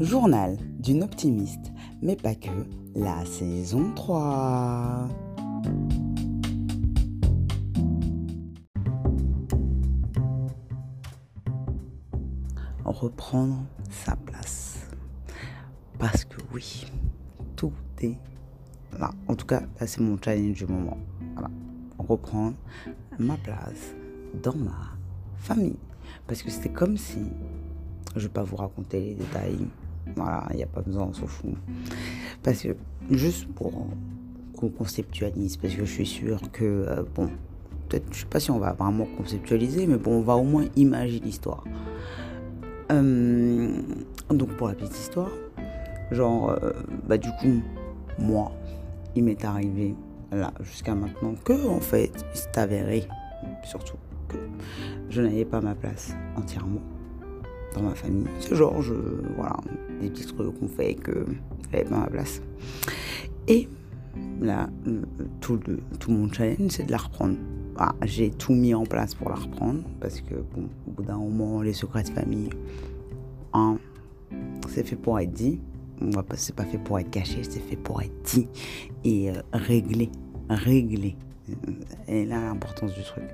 Journal d'une optimiste, mais pas que, la saison 3. Reprendre sa place. Parce que oui, tout est là. En tout cas, c'est mon challenge du moment. Reprendre ma place dans ma famille. Parce que c'était comme si, je ne vais pas vous raconter les détails, voilà, il n'y a pas besoin, on s'en fout. Parce que, juste pour qu'on conceptualise, parce que je suis sûr que, euh, bon, peut-être, je sais pas si on va vraiment conceptualiser, mais bon, on va au moins imaginer l'histoire. Euh, donc, pour la petite histoire, genre, euh, bah, du coup, moi, il m'est arrivé, là, jusqu'à maintenant, que, en fait, il s'est avéré, surtout, que je n'avais pas ma place entièrement dans ma famille. C'est genre, je, voilà, des petits trucs qu'on fait que j'avais pas ma place. Et là, tout, le, tout mon challenge, c'est de la reprendre. Ah, j'ai tout mis en place pour la reprendre parce que, bon, au bout d'un moment, les secrets de famille, hein, c'est fait pour être dit. C'est pas fait pour être caché, c'est fait pour être dit et euh, réglé. Réglé. Et là, l'importance du truc.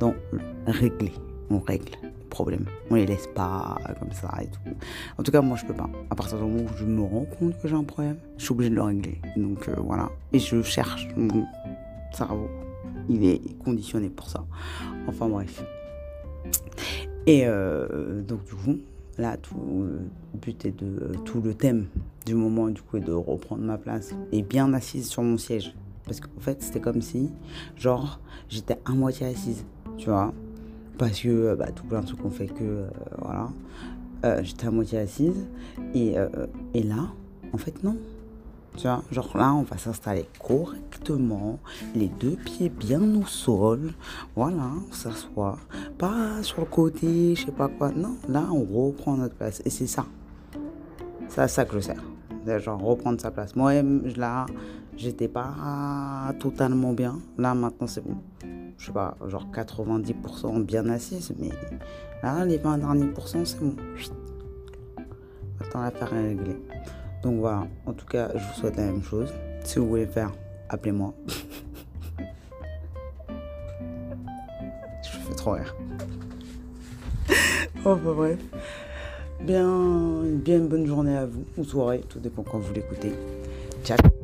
Donc, régler. On règle problème. On les laisse pas comme ça et tout. En tout cas, moi, je peux pas. À partir du moment où je me rends compte que j'ai un problème, je suis obligée de le régler. Donc euh, voilà. Et je cherche. Mon cerveau, il est conditionné pour ça. Enfin bref. Et euh, donc du coup, là, tout le but est de tout le thème du moment du coup est de reprendre ma place et bien assise sur mon siège. Parce qu'en fait, c'était comme si, genre, j'étais à moitié assise, tu vois parce que euh, bah, tout plein de trucs ont fait que euh, voilà. Euh, j'étais à moitié assise. Et, et, là en fait non. Tu vois genre là on va s'installer correctement les deux pieds bien au sol. Voilà on s'assoit. Pas sur le côté je sais pas quoi. Non là on reprend notre place. Et c'est ça. C'est à ça que je sers. Genre reprendre sa place. Moi là j'étais pas totalement bien. Là maintenant c'est bon je sais pas, genre 90% bien assise, mais là, les 20 derniers pourcents, c'est bon. Maintenant, l'affaire est réglée. Donc voilà, en tout cas, je vous souhaite la même chose. Si vous voulez faire, appelez-moi. je fais trop rire. oh, bref. Bien, bien une bonne journée à vous, ou soirée, tout dépend quand vous l'écoutez. Ciao